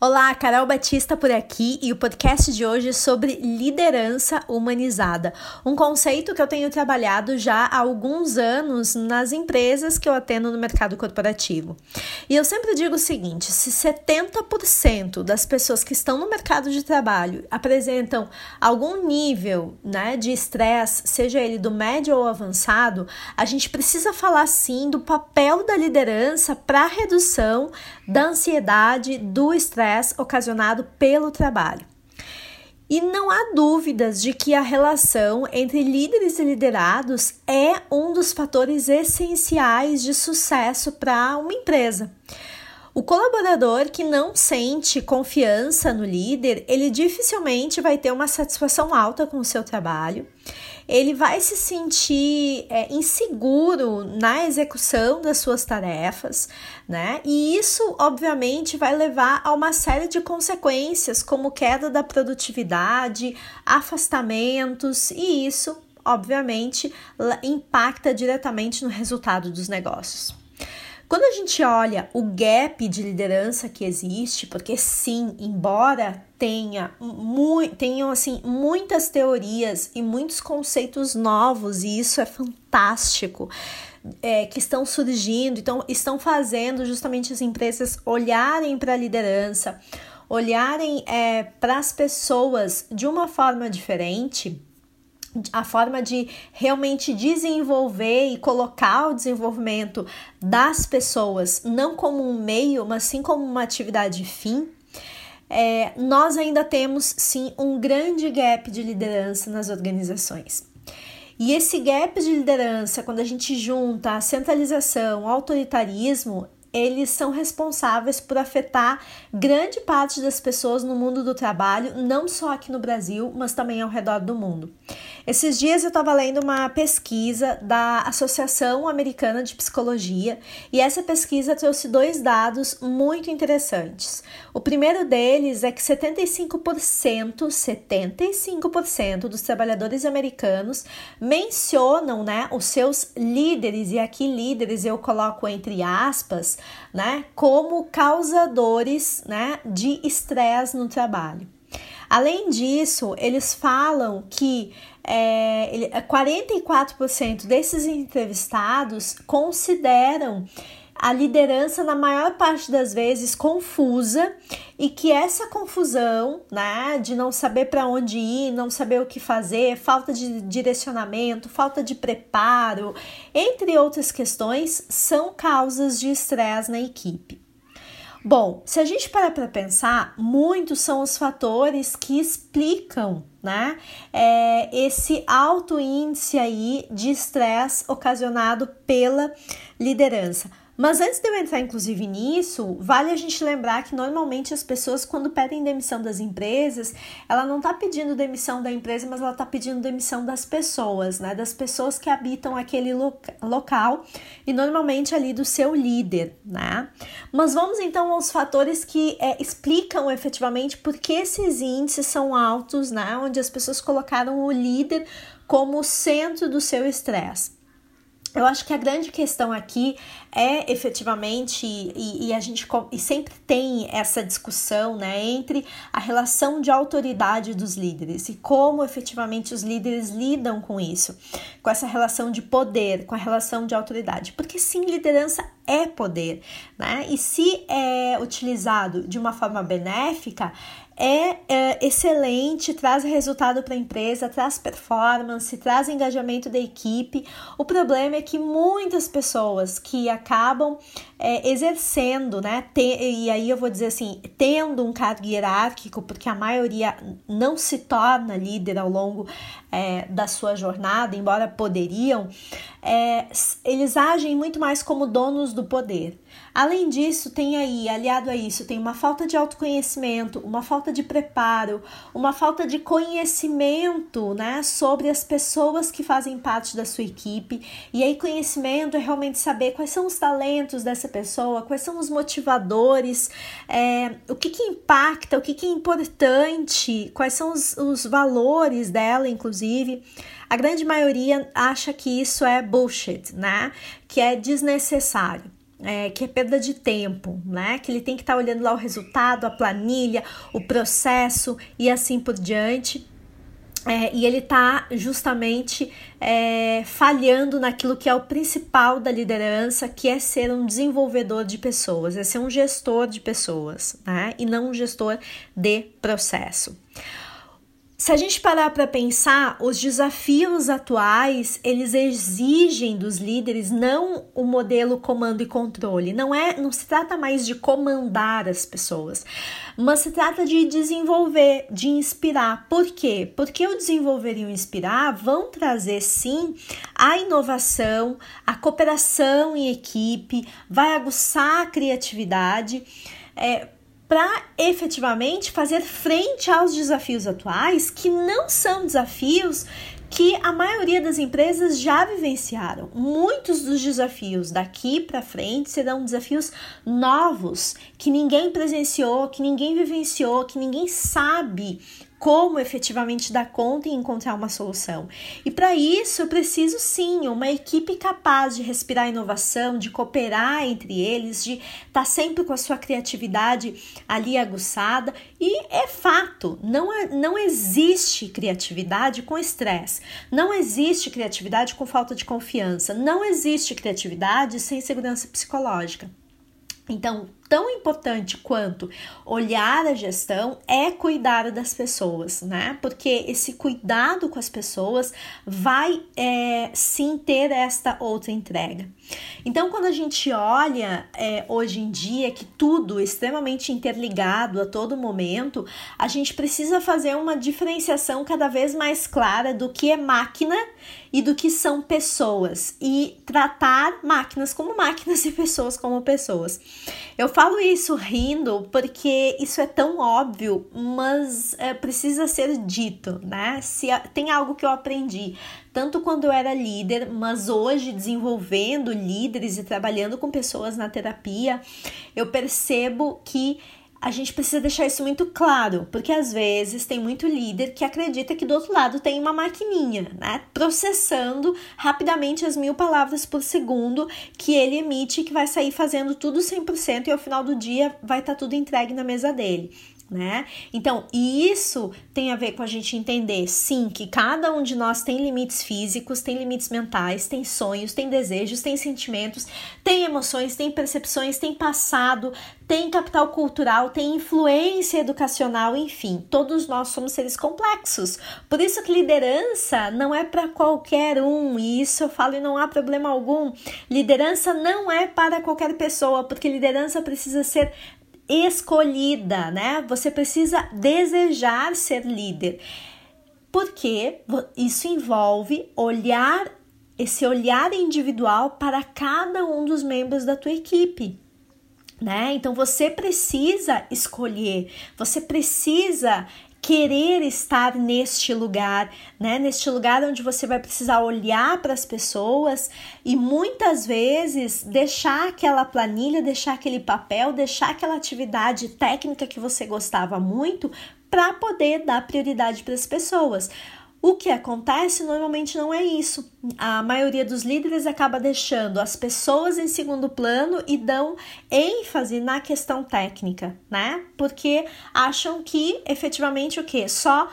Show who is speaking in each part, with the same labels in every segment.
Speaker 1: Olá, Carol Batista por aqui e o podcast de hoje é sobre liderança humanizada, um conceito que eu tenho trabalhado já há alguns anos nas empresas que eu atendo no mercado corporativo. E eu sempre digo o seguinte: se 70% das pessoas que estão no mercado de trabalho apresentam algum nível né, de estresse, seja ele do médio ou avançado, a gente precisa falar sim do papel da liderança para a redução da ansiedade, do estresse estresse ocasionado pelo trabalho. E não há dúvidas de que a relação entre líderes e liderados é um dos fatores essenciais de sucesso para uma empresa. O colaborador que não sente confiança no líder, ele dificilmente vai ter uma satisfação alta com o seu trabalho. Ele vai se sentir é, inseguro na execução das suas tarefas, né? E isso, obviamente, vai levar a uma série de consequências, como queda da produtividade, afastamentos, e isso, obviamente, impacta diretamente no resultado dos negócios. Quando a gente olha o gap de liderança que existe, porque sim, embora tenha tenham assim muitas teorias e muitos conceitos novos, e isso é fantástico. É, que estão surgindo, então estão fazendo justamente as empresas olharem para a liderança, olharem é, para as pessoas de uma forma diferente a forma de realmente desenvolver e colocar o desenvolvimento das pessoas não como um meio, mas sim como uma atividade fim, é, nós ainda temos sim um grande gap de liderança nas organizações. E esse gap de liderança, quando a gente junta a centralização, o autoritarismo, eles são responsáveis por afetar grande parte das pessoas no mundo do trabalho, não só aqui no Brasil, mas também ao redor do mundo. Esses dias eu estava lendo uma pesquisa da Associação Americana de Psicologia e essa pesquisa trouxe dois dados muito interessantes. O primeiro deles é que 75%, 75% dos trabalhadores americanos mencionam, né, os seus líderes e aqui líderes eu coloco entre aspas, né, como causadores, né, de estresse no trabalho. Além disso, eles falam que é, 44% desses entrevistados consideram a liderança, na maior parte das vezes, confusa e que essa confusão, né, de não saber para onde ir, não saber o que fazer, falta de direcionamento, falta de preparo, entre outras questões, são causas de estresse na equipe. Bom, se a gente parar para pensar, muitos são os fatores que explicam né, é, esse alto índice aí de estresse ocasionado pela liderança. Mas antes de eu entrar, inclusive, nisso, vale a gente lembrar que normalmente as pessoas, quando pedem demissão das empresas, ela não está pedindo demissão da empresa, mas ela está pedindo demissão das pessoas, né? Das pessoas que habitam aquele local e normalmente ali do seu líder, né? Mas vamos então aos fatores que é, explicam efetivamente por que esses índices são altos, né? Onde as pessoas colocaram o líder como centro do seu estresse. Eu acho que a grande questão aqui é efetivamente, e, e, a gente e sempre tem essa discussão né, entre a relação de autoridade dos líderes e como efetivamente os líderes lidam com isso, com essa relação de poder, com a relação de autoridade. Porque sim, liderança é poder, né? E se é utilizado de uma forma benéfica, é, é excelente, traz resultado para a empresa, traz performance, traz engajamento da equipe. O problema é que muitas pessoas que acabam é, exercendo, né, e aí eu vou dizer assim, tendo um cargo hierárquico, porque a maioria não se torna líder ao longo é, da sua jornada, embora poderiam, é, eles agem muito mais como donos do poder. Além disso, tem aí, aliado a isso, tem uma falta de autoconhecimento, uma falta de preparo, uma falta de conhecimento né, sobre as pessoas que fazem parte da sua equipe. E aí, conhecimento é realmente saber quais são os talentos dessa pessoa, quais são os motivadores, é, o que, que impacta, o que, que é importante, quais são os, os valores dela, inclusive. A grande maioria acha que isso é bullshit, né? Que é desnecessário. é, que é perda de tempo, né? Que ele tem que estar tá olhando lá o resultado, a planilha, o processo e assim por diante. É, e ele está justamente é, falhando naquilo que é o principal da liderança, que é ser um desenvolvedor de pessoas, é ser um gestor de pessoas, né? E não um gestor de processo. Se a gente parar para pensar, os desafios atuais, eles exigem dos líderes não o modelo comando e controle. Não é, não se trata mais de comandar as pessoas, mas se trata de desenvolver, de inspirar. Por quê? Porque o desenvolver e o inspirar vão trazer sim a inovação, a cooperação em equipe, vai aguçar a criatividade. É, para efetivamente fazer frente aos desafios atuais, que não são desafios que a maioria das empresas já vivenciaram. Muitos dos desafios daqui para frente serão desafios novos, que ninguém presenciou, que ninguém vivenciou, que ninguém sabe como efetivamente dar conta e encontrar uma solução. E para isso eu preciso sim uma equipe capaz de respirar inovação, de cooperar entre eles, de estar tá sempre com a sua criatividade ali aguçada. E é fato, não, é, não existe criatividade com estresse, não existe criatividade com falta de confiança, não existe criatividade sem segurança psicológica. Então, tão importante quanto olhar a gestão é cuidar das pessoas, né? Porque esse cuidado com as pessoas vai é, sim ter esta outra entrega. Então, quando a gente olha é, hoje em dia que tudo extremamente interligado a todo momento, a gente precisa fazer uma diferenciação cada vez mais clara do que é máquina e do que são pessoas e tratar máquinas como máquinas e pessoas como pessoas. Eu falo isso rindo porque isso é tão óbvio, mas é, precisa ser dito, né? Se tem algo que eu aprendi tanto quando eu era líder, mas hoje desenvolvendo líderes e trabalhando com pessoas na terapia, eu percebo que a gente precisa deixar isso muito claro, porque às vezes tem muito líder que acredita que do outro lado tem uma maquininha, né? Processando rapidamente as mil palavras por segundo que ele emite, que vai sair fazendo tudo 100% e ao final do dia vai estar tá tudo entregue na mesa dele né? Então, isso tem a ver com a gente entender, sim, que cada um de nós tem limites físicos, tem limites mentais, tem sonhos, tem desejos, tem sentimentos, tem emoções, tem percepções, tem passado, tem capital cultural, tem influência educacional, enfim, todos nós somos seres complexos. Por isso que liderança não é para qualquer um, e isso eu falo e não há problema algum. Liderança não é para qualquer pessoa, porque liderança precisa ser escolhida, né? Você precisa desejar ser líder. Porque isso envolve olhar esse olhar individual para cada um dos membros da tua equipe. Né? Então você precisa escolher, você precisa querer estar neste lugar, né? Neste lugar onde você vai precisar olhar para as pessoas e muitas vezes deixar aquela planilha, deixar aquele papel, deixar aquela atividade técnica que você gostava muito para poder dar prioridade para as pessoas. O que acontece normalmente não é isso. A maioria dos líderes acaba deixando as pessoas em segundo plano e dão ênfase na questão técnica, né? Porque acham que efetivamente o que? Só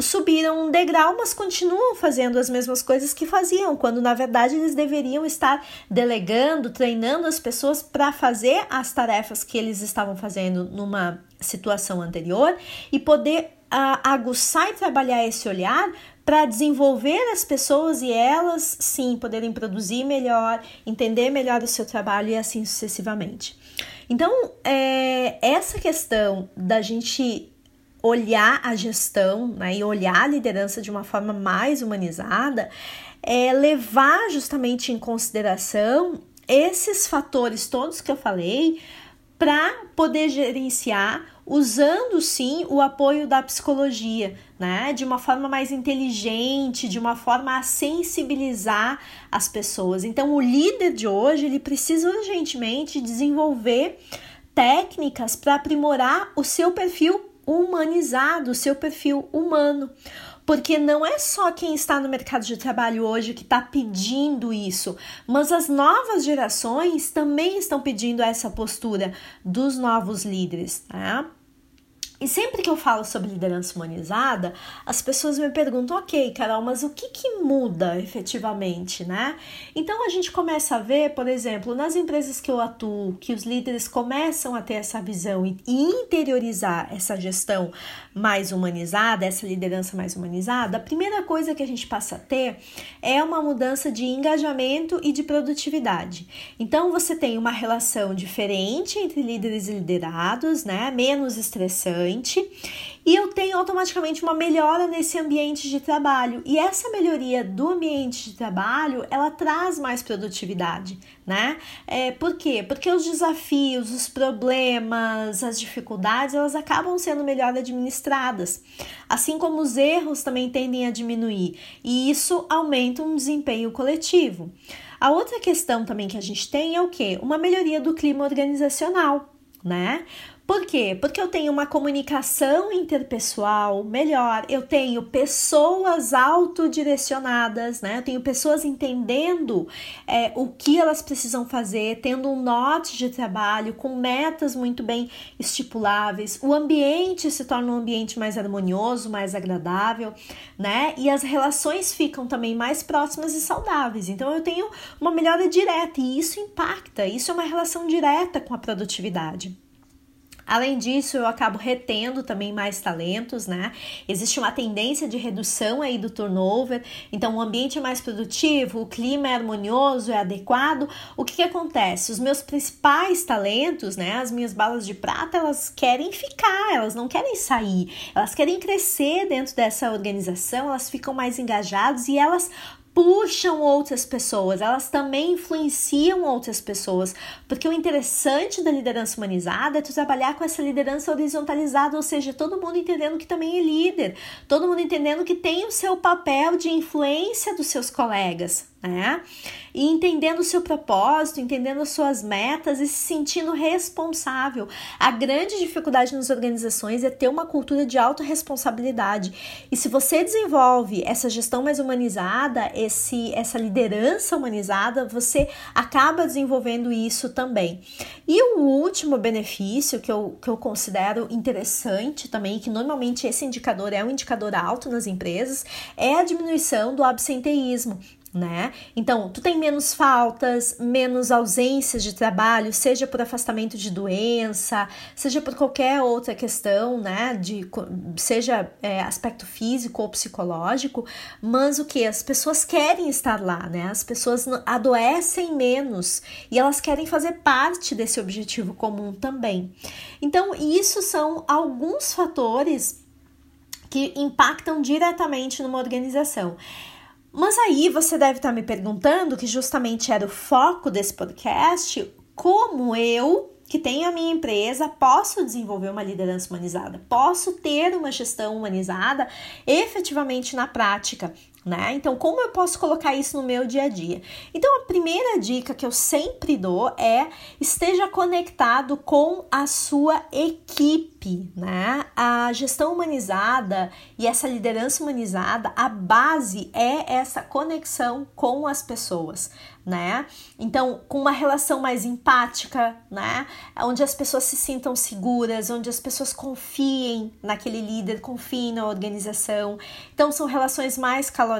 Speaker 1: subiram um degrau, mas continuam fazendo as mesmas coisas que faziam, quando na verdade eles deveriam estar delegando, treinando as pessoas para fazer as tarefas que eles estavam fazendo numa situação anterior e poder aguçar e trabalhar esse olhar para desenvolver as pessoas e elas sim poderem produzir melhor, entender melhor o seu trabalho e assim sucessivamente. Então, é, essa questão da gente olhar a gestão né, e olhar a liderança de uma forma mais humanizada é levar justamente em consideração esses fatores todos que eu falei para poder gerenciar usando sim o apoio da psicologia, né? De uma forma mais inteligente, de uma forma a sensibilizar as pessoas. Então, o líder de hoje ele precisa urgentemente desenvolver técnicas para aprimorar o seu perfil humanizado, o seu perfil humano. porque não é só quem está no mercado de trabalho hoje que está pedindo isso, mas as novas gerações também estão pedindo essa postura dos novos líderes, né? E sempre que eu falo sobre liderança humanizada, as pessoas me perguntam, ok, Carol, mas o que, que muda efetivamente, né? Então a gente começa a ver, por exemplo, nas empresas que eu atuo, que os líderes começam a ter essa visão e interiorizar essa gestão mais humanizada, essa liderança mais humanizada, a primeira coisa que a gente passa a ter é uma mudança de engajamento e de produtividade. Então você tem uma relação diferente entre líderes e liderados, né? Menos estressante e eu tenho automaticamente uma melhora nesse ambiente de trabalho. E essa melhoria do ambiente de trabalho, ela traz mais produtividade, né? É, por quê? Porque os desafios, os problemas, as dificuldades, elas acabam sendo melhor administradas. Assim como os erros também tendem a diminuir. E isso aumenta um desempenho coletivo. A outra questão também que a gente tem é o quê? Uma melhoria do clima organizacional né? Por quê? Porque eu tenho uma comunicação interpessoal melhor, eu tenho pessoas autodirecionadas, né? Eu tenho pessoas entendendo é, o que elas precisam fazer, tendo um norte de trabalho, com metas muito bem estipuláveis. O ambiente se torna um ambiente mais harmonioso, mais agradável, né? E as relações ficam também mais próximas e saudáveis. Então eu tenho uma melhora direta e isso impacta, isso é uma relação direta com a produtividade. Além disso, eu acabo retendo também mais talentos, né? Existe uma tendência de redução aí do turnover, então o ambiente é mais produtivo, o clima é harmonioso, é adequado. O que, que acontece? Os meus principais talentos, né? As minhas balas de prata, elas querem ficar, elas não querem sair, elas querem crescer dentro dessa organização, elas ficam mais engajadas e elas puxam outras pessoas, elas também influenciam outras pessoas, porque o interessante da liderança humanizada é tu trabalhar com essa liderança horizontalizada, ou seja, todo mundo entendendo que também é líder, todo mundo entendendo que tem o seu papel de influência dos seus colegas, né? E entendendo o seu propósito, entendendo as suas metas e se sentindo responsável. A grande dificuldade nas organizações é ter uma cultura de autorresponsabilidade. E se você desenvolve essa gestão mais humanizada, esse essa liderança humanizada, você acaba desenvolvendo isso também. E o último benefício que eu, que eu considero interessante também, que normalmente esse indicador é um indicador alto nas empresas, é a diminuição do absenteísmo né? Então, tu tem menos faltas, menos ausências de trabalho, seja por afastamento de doença, seja por qualquer outra questão, né? De, seja é, aspecto físico ou psicológico, mas o que? As pessoas querem estar lá, né? As pessoas adoecem menos e elas querem fazer parte desse objetivo comum também. Então, isso são alguns fatores que impactam diretamente numa organização. Mas aí você deve estar me perguntando, que justamente era o foco desse podcast, como eu, que tenho a minha empresa, posso desenvolver uma liderança humanizada, posso ter uma gestão humanizada efetivamente na prática né? Então, como eu posso colocar isso no meu dia a dia? Então, a primeira dica que eu sempre dou é esteja conectado com a sua equipe, né? A gestão humanizada e essa liderança humanizada, a base é essa conexão com as pessoas né? Então, com uma relação mais empática, né? Onde as pessoas se sintam seguras, onde as pessoas confiem naquele líder, confiem na organização. Então, são relações mais calorosas.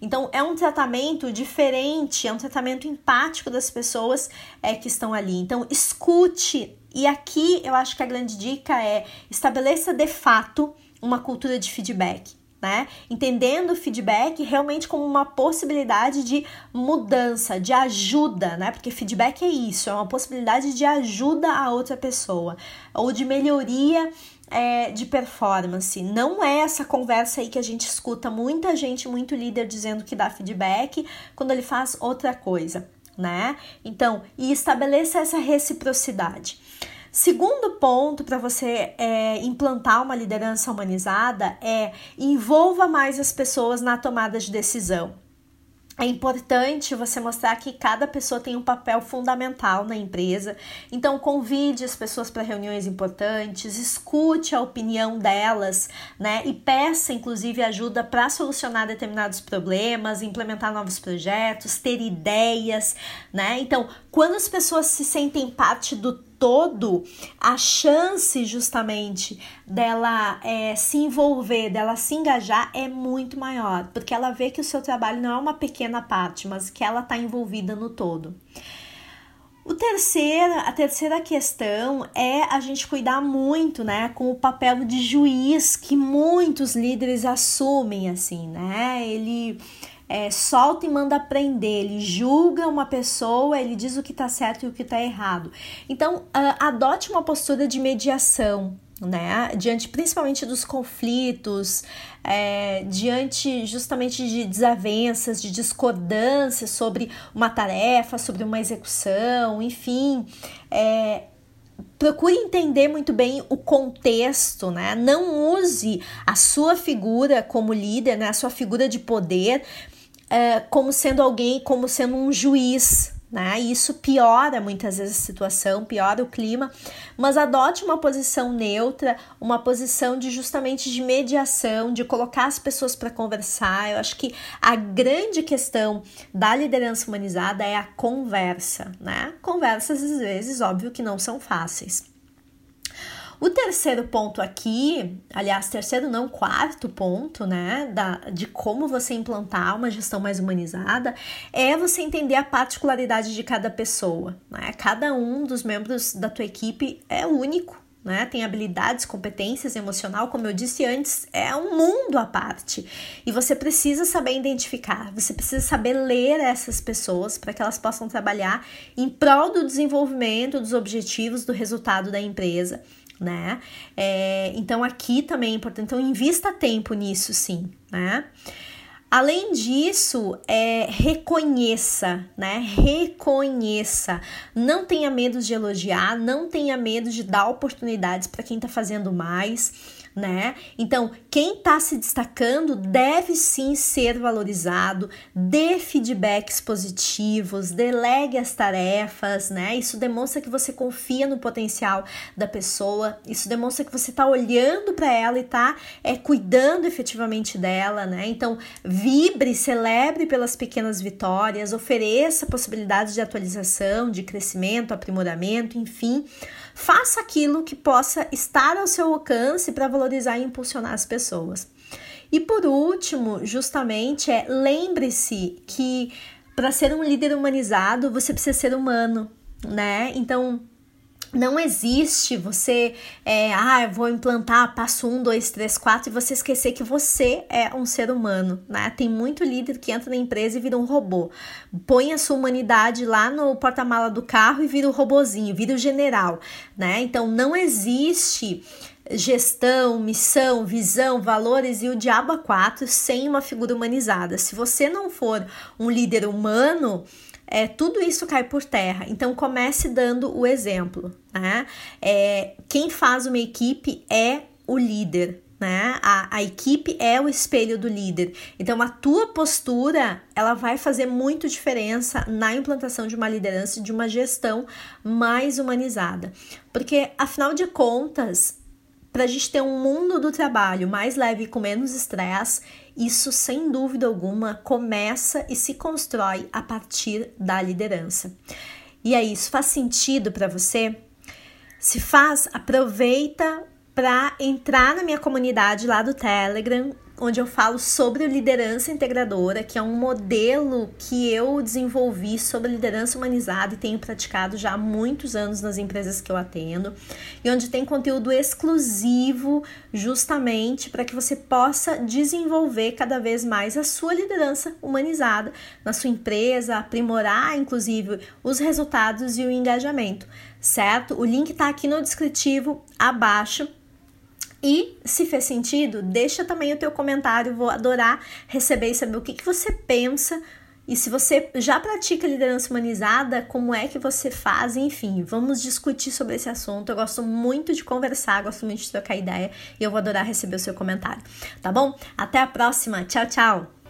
Speaker 1: Então, é um tratamento diferente, é um tratamento empático das pessoas é, que estão ali. Então, escute. E aqui eu acho que a grande dica é estabeleça de fato uma cultura de feedback né? Entendendo o feedback realmente como uma possibilidade de mudança, de ajuda, né? Porque feedback é isso, é uma possibilidade de ajuda a outra pessoa ou de melhoria é, de performance. Não é essa conversa aí que a gente escuta muita gente, muito líder dizendo que dá feedback quando ele faz outra coisa, né? Então, e estabeleça essa reciprocidade. Segundo ponto para você é, implantar uma liderança humanizada é envolva mais as pessoas na tomada de decisão. é importante você mostrar que cada pessoa tem um papel fundamental na empresa. Então, convide as pessoas para reuniões importantes, escute a opinião delas, né? E peça, inclusive, ajuda para solucionar determinados problemas, implementar novos projetos, ter ideias, né? Então, quando as pessoas se sentem parte do todo, a chance justamente dela é, se envolver, dela se engajar é muito maior, porque ela vê que o seu trabalho não é uma pequena parte, mas que ela está envolvida no todo. O terceira, a terceira questão é a gente cuidar muito, né, com o papel de juiz que muitos líderes assumem, assim, né? Ele é, solta e manda prender, ele julga uma pessoa, ele diz o que está certo e o que está errado. Então, uh, adote uma postura de mediação, né? Diante principalmente dos conflitos, é, diante justamente de desavenças, de discordâncias sobre uma tarefa, sobre uma execução, enfim. É, procure entender muito bem o contexto, né? Não use a sua figura como líder, né? A sua figura de poder é, como sendo alguém, como sendo um juiz, né? Isso piora muitas vezes a situação, piora o clima, mas adote uma posição neutra, uma posição de justamente de mediação, de colocar as pessoas para conversar. Eu acho que a grande questão da liderança humanizada é a conversa, né? Conversas às vezes, óbvio que não são fáceis. O terceiro ponto aqui, aliás, terceiro não, quarto ponto, né, da, de como você implantar uma gestão mais humanizada, é você entender a particularidade de cada pessoa, né? Cada um dos membros da tua equipe é único, né? Tem habilidades, competências, emocional, como eu disse antes, é um mundo à parte. E você precisa saber identificar, você precisa saber ler essas pessoas para que elas possam trabalhar em prol do desenvolvimento dos objetivos, do resultado da empresa né? É, então aqui também é importante, então invista tempo nisso, sim, né? Além disso, é, reconheça, né? Reconheça. Não tenha medo de elogiar, não tenha medo de dar oportunidades para quem está fazendo mais né? Então, quem está se destacando deve sim ser valorizado, dê feedbacks positivos, delegue as tarefas, né? Isso demonstra que você confia no potencial da pessoa, isso demonstra que você está olhando para ela e está é, cuidando efetivamente dela, né? Então, vibre, celebre pelas pequenas vitórias, ofereça possibilidades de atualização, de crescimento, aprimoramento, enfim. Faça aquilo que possa estar ao seu alcance para valorizar e impulsionar as pessoas. E por último, justamente, é lembre-se que para ser um líder humanizado, você precisa ser humano, né? Então, não existe você, é, ah, eu vou implantar passo 1, 2, 3, 4 e você esquecer que você é um ser humano, né? Tem muito líder que entra na empresa e vira um robô. Põe a sua humanidade lá no porta-mala do carro e vira o robozinho, vira o general, né? Então não existe gestão, missão, visão, valores e o diabo a quatro sem uma figura humanizada. Se você não for um líder humano, é, tudo isso cai por terra. Então comece dando o exemplo. Né? É, quem faz uma equipe é o líder. Né? A, a equipe é o espelho do líder. Então, a tua postura ela vai fazer muito diferença na implantação de uma liderança e de uma gestão mais humanizada. Porque, afinal de contas, para a gente ter um mundo do trabalho mais leve e com menos estresse, isso sem dúvida alguma começa e se constrói a partir da liderança. E é isso, faz sentido para você? Se faz, aproveita para entrar na minha comunidade lá do Telegram onde eu falo sobre liderança integradora, que é um modelo que eu desenvolvi sobre liderança humanizada e tenho praticado já há muitos anos nas empresas que eu atendo, e onde tem conteúdo exclusivo justamente para que você possa desenvolver cada vez mais a sua liderança humanizada na sua empresa, aprimorar inclusive os resultados e o engajamento, certo? O link está aqui no descritivo abaixo e se fez sentido, deixa também o teu comentário, vou adorar receber e saber o que, que você pensa. E se você já pratica liderança humanizada, como é que você faz? Enfim, vamos discutir sobre esse assunto. Eu gosto muito de conversar, gosto muito de trocar ideia e eu vou adorar receber o seu comentário, tá bom? Até a próxima. Tchau, tchau!